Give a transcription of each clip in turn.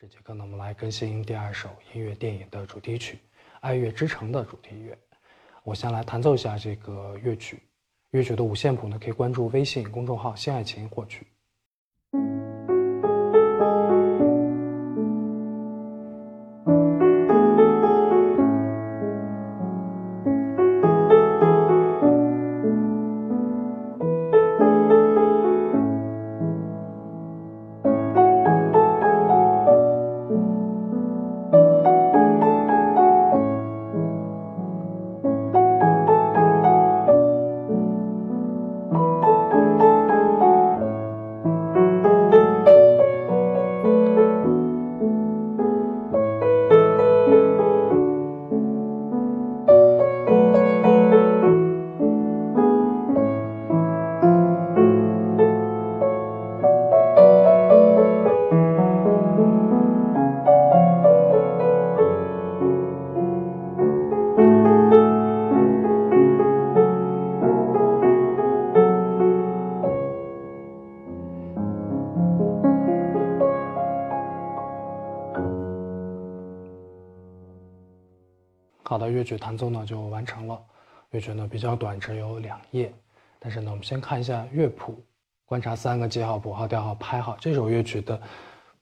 这节课呢，我们来更新第二首音乐电影的主题曲《爱乐之城》的主题乐。我先来弹奏一下这个乐曲，乐曲的五线谱呢，可以关注微信公众号“新爱琴”获取。好的，乐曲弹奏呢就完成了。乐曲呢比较短，只有两页。但是呢，我们先看一下乐谱，观察三个记号、谱号、调号、拍号。这首乐曲的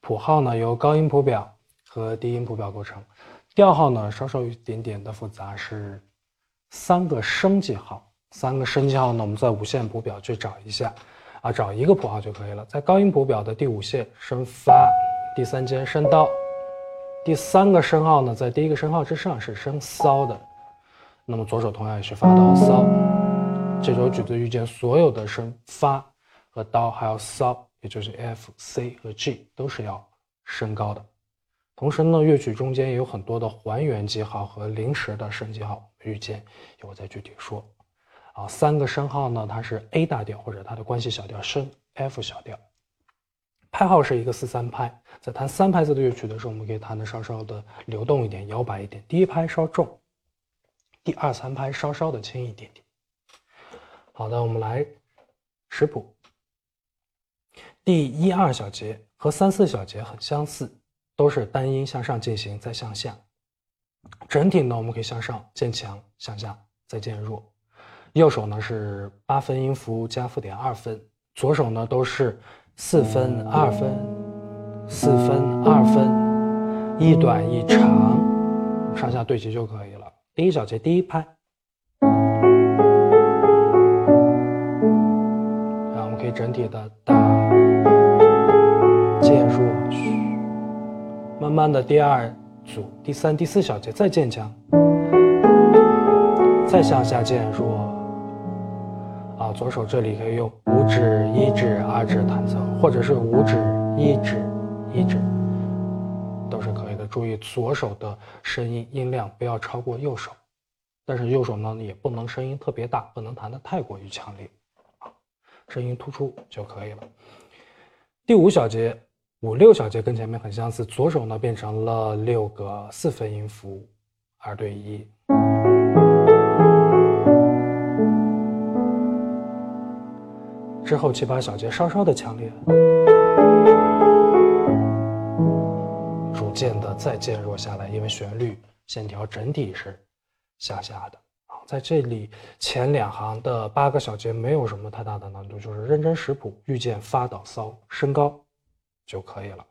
谱号呢由高音谱表和低音谱表构成，调号呢稍稍有一点点的复杂，是三个升记号。三个升记号呢，我们在五线谱表去找一下，啊，找一个谱号就可以了。在高音谱表的第五线升发，第三间升哆。第三个升号呢，在第一个升号之上是升骚的，那么左手同样也是发到骚。这首曲子遇见所有的升发和哆，还有骚，也就是 F、C 和 G 都是要升高的。同时呢，乐曲中间也有很多的还原记号和临时的升记号，遇见一会再具体说。啊，三个升号呢，它是 A 大调或者它的关系小调升 F 小调。拍号是一个四三拍，在弹三拍子的乐曲的时候，我们可以弹的稍稍的流动一点、摇摆一点。第一拍稍重，第二三拍稍稍的轻一点点。好的，我们来识谱。第一二小节和三四小节很相似，都是单音向上进行，再向下。整体呢，我们可以向上渐强，向下再渐弱。右手呢是八分音符加附点二分，左手呢都是。四分二分，四分二分，一短一长，上下对齐就可以了。第一小节第一拍，然后我们可以整体的大渐弱，慢慢的第二组第三第四小节再渐强，再向下渐弱。左手这里可以用五指、一指、二指弹奏，或者是五指、一指、一指，都是可以的。注意左手的声音音量不要超过右手，但是右手呢也不能声音特别大，不能弹得太过于强烈，声音突出就可以了。第五小节、五六小节跟前面很相似，左手呢变成了六个四分音符，二对一。之后七八小节稍稍的强烈，逐渐的再渐弱下来，因为旋律线条整体是向下的啊。在这里前两行的八个小节没有什么太大的难度，就是认真识谱，遇见发倒骚升高就可以了。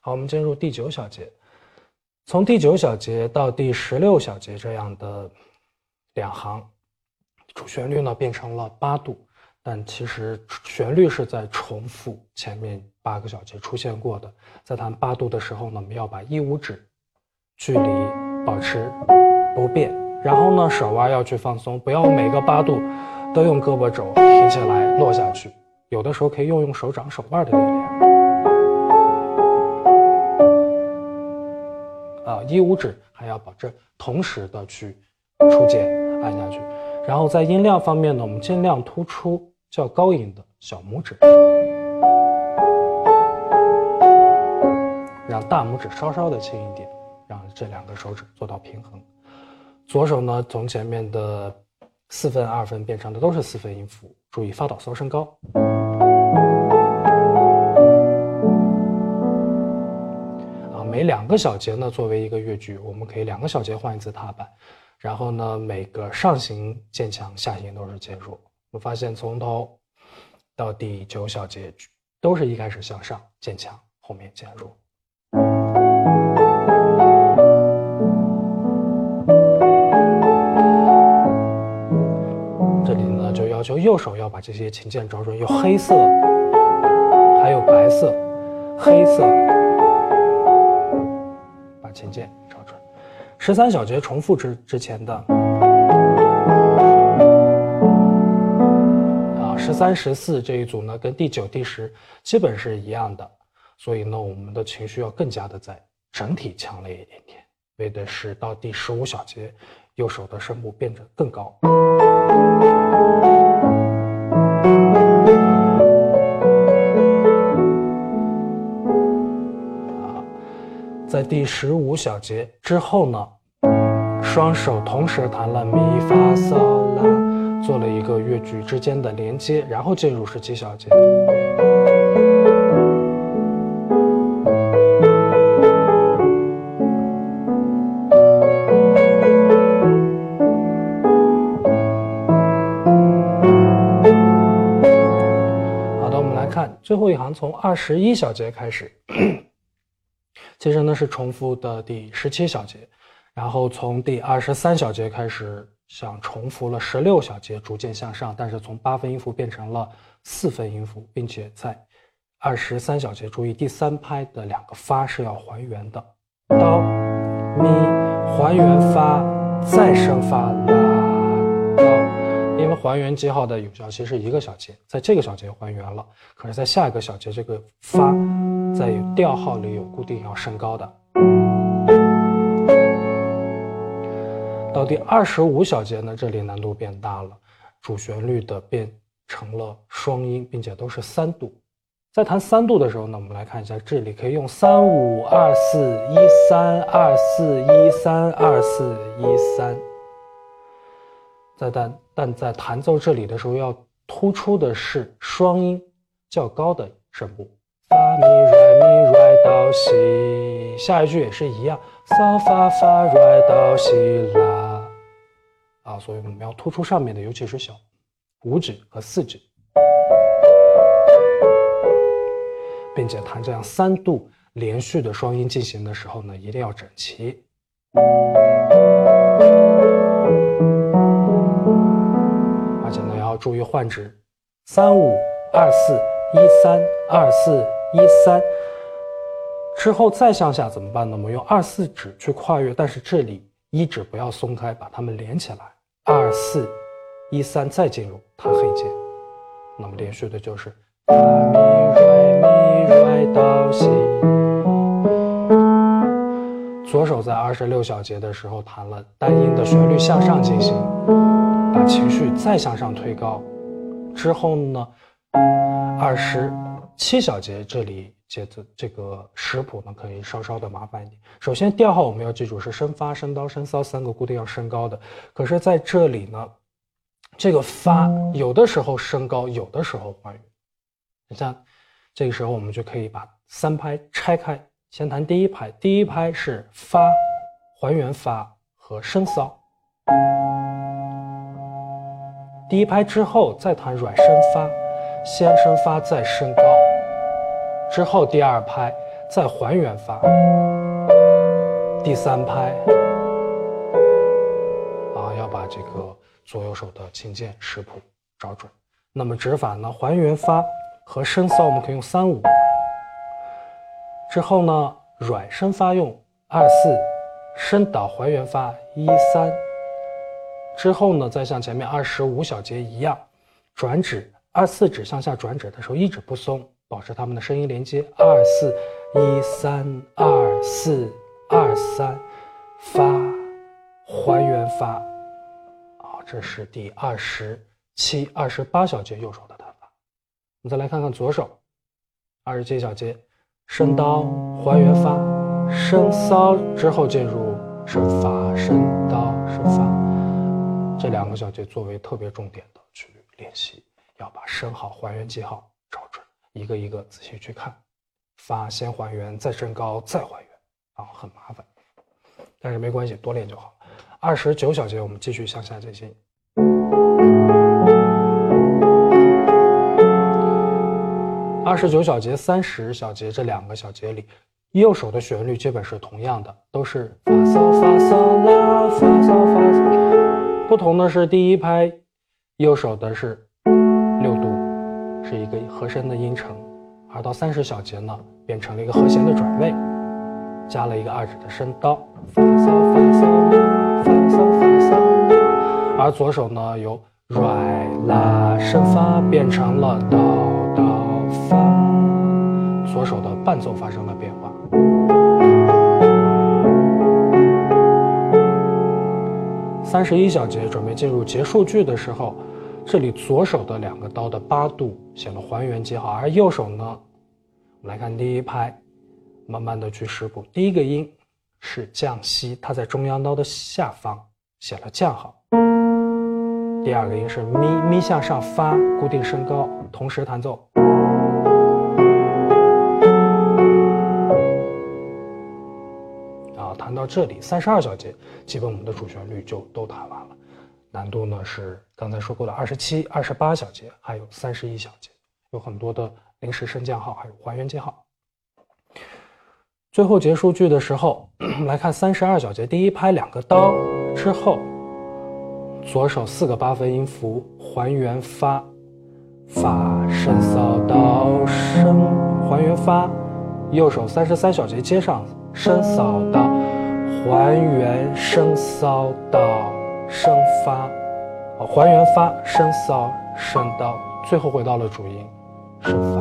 好，我们进入第九小节，从第九小节到第十六小节这样的两行，主旋律呢变成了八度。但其实旋律是在重复前面八个小节出现过的。在弹八度的时候呢，我们要把一五指距离保持不变，然后呢手腕要去放松，不要每个八度都用胳膊肘提起来落下去。有的时候可以用用手掌、手腕的力量。啊，一五指还要保证同时的去触键按下去。然后在音量方面呢，我们尽量突出。较高音的小拇指，让大拇指稍稍的轻一点，让这两个手指做到平衡。左手呢，从前面的四分、二分变成的都是四分音符，注意发导骚升高。啊每两个小节呢作为一个乐句，我们可以两个小节换一次踏板，然后呢每个上行渐强，下行都是渐弱。我发现从头到第九小节都是一开始向上渐强，后面渐弱。这里呢就要求右手要把这些琴键找准，有黑色，还有白色，黑色，把琴键找准。十三小节重复之之前的十三、十四这一组呢，跟第九、第十基本是一样的，所以呢，我们的情绪要更加的在整体强烈一点点，为的是到第十五小节，右手的声部变得更高。在第十五小节之后呢，双手同时弹了咪发嗦拉，乐句之间的连接，然后进入十七小节。好的，我们来看最后一行，从二十一小节开始。其实呢是重复的第十七小节，然后从第二十三小节开始，像重复了十六小节，逐渐向上，但是从八分音符变成了四分音符，并且在二十三小节，注意第三拍的两个发是要还原的，哆咪还原发，再升发啦哆，因为还原记号的有效期是一个小节，在这个小节还原了，可是在下一个小节这个发。在调号里有固定要升高的，到第二十五小节呢，这里难度变大了，主旋律的变成了双音，并且都是三度。在弹三度的时候呢，我们来看一下，这里可以用三五二四一三二四一三二四一三。在但但在弹奏这里的时候，要突出的是双音较高的声部。发咪来咪来到西，下一句也是一样，嗦发发来到西啦，啊，所以我们要突出上面的，尤其是小五指和四指，并且弹这样三度连续的双音进行的时候呢，一定要整齐，而且呢要注意换指，三五二四一三二四。一三之后再向下怎么办呢？我们用二四指去跨越，但是这里一指不要松开，把它们连起来。二四一三再进入弹黑键，那么连续的就是发咪瑞咪瑞哆西。左手在二十六小节的时候弹了单音的旋律向上进行，把情绪再向上推高。之后呢，二十。七小节这里节奏这个食谱呢，可以稍稍的麻烦一点。首先调号我们要记住是升发、升哆、升骚三个固定要升高的。可是在这里呢，这个发有的时候升高，有的时候还原。你像这个时候我们就可以把三拍拆开，先弹第一拍，第一拍是发、还原发和升骚。第一拍之后再弹软升发，先升发再升高。之后第二拍再还原发，第三拍啊要把这个左右手的琴键识谱找准。那么指法呢，还原发和升骚我们可以用三五。之后呢，软升发用二四，升导还原发一三。之后呢，再像前面二十五小节一样，转指二四指向下转指的时候，一指不松。保持它们的声音连接，二四一三二四二三，发还原发，啊，这是第二十七、二十八小节右手的弹法。我们再来看看左手，二十七小节升刀还原发，升骚之后进入升发，升刀升发，这两个小节作为特别重点的去练习，要把升好还原记号。一个一个仔细去看，发先还原，再升高，再还原。啊，很麻烦。但是没关系，多练就好。二十九小节，我们继续向下进行。二十九小节、三十小节这两个小节里，右手的旋律基本是同样的，都是发嗦发嗦啦发嗦发嗦。不同的是，第一拍右手的是，是一个和声的音程，而到三十小节呢，变成了一个和弦的转位，加了一个二指的升刀，发嗦发嗦啦发嗦发嗦。而左手呢，由软拉升发变成了哆哆。发，左手的伴奏发生了变化。三十一小节准备进入结束句的时候，这里左手的两个刀的八度显了还原记号，而右手呢，我们来看第一拍，慢慢的去识谱，第一个音是降西，它在中央刀的下方写了降号。第二个音是咪，咪向上发，固定升高，同时弹奏。啊弹到这里，三十二小节，基本我们的主旋律就都弹完了。难度呢是刚才说过的二十七、二十八小节，还有三十一小节，有很多的临时升降号，还有还原记号。最后结束句的时候，我 们来看三十二小节，第一拍两个刀之后，左手四个八分音符还原发，发升扫到升还原发，右手三十三小节接上升扫到。还原升骚到升发，还原发升骚升到，最后回到了主音升发。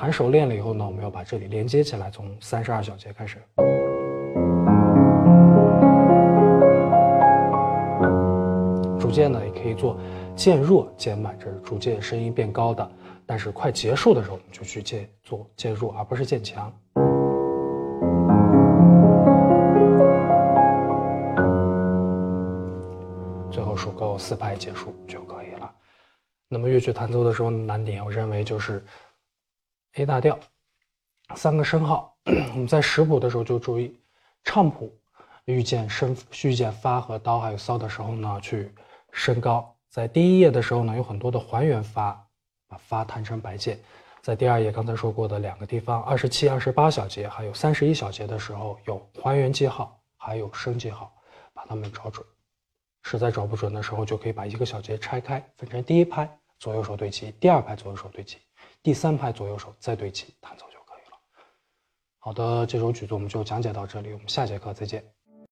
弹熟练了以后呢，我们要把这里连接起来，从三十二小节开始。逐渐呢，也可以做渐弱渐慢，这是逐渐声音变高的。但是快结束的时候，我们就去渐做渐弱，而不是渐强。够四拍结束就可以了。那么乐曲弹奏的时候难点，我认为就是 A 大调，三个升号。我们在识谱的时候就注意，唱谱遇见升、遇见发和刀还有骚的时候呢，去升高。在第一页的时候呢，有很多的还原发，把发弹成白键。在第二页刚才说过的两个地方，二十七、二十八小节还有三十一小节的时候，有还原记号，还有升记号，把它们找准。实在找不准的时候，就可以把一个小节拆开，分成第一拍左右手对齐，第二拍左右手对齐，第三拍左右手再对齐，弹奏就可以了。好的，这首曲子我们就讲解到这里，我们下节课再见。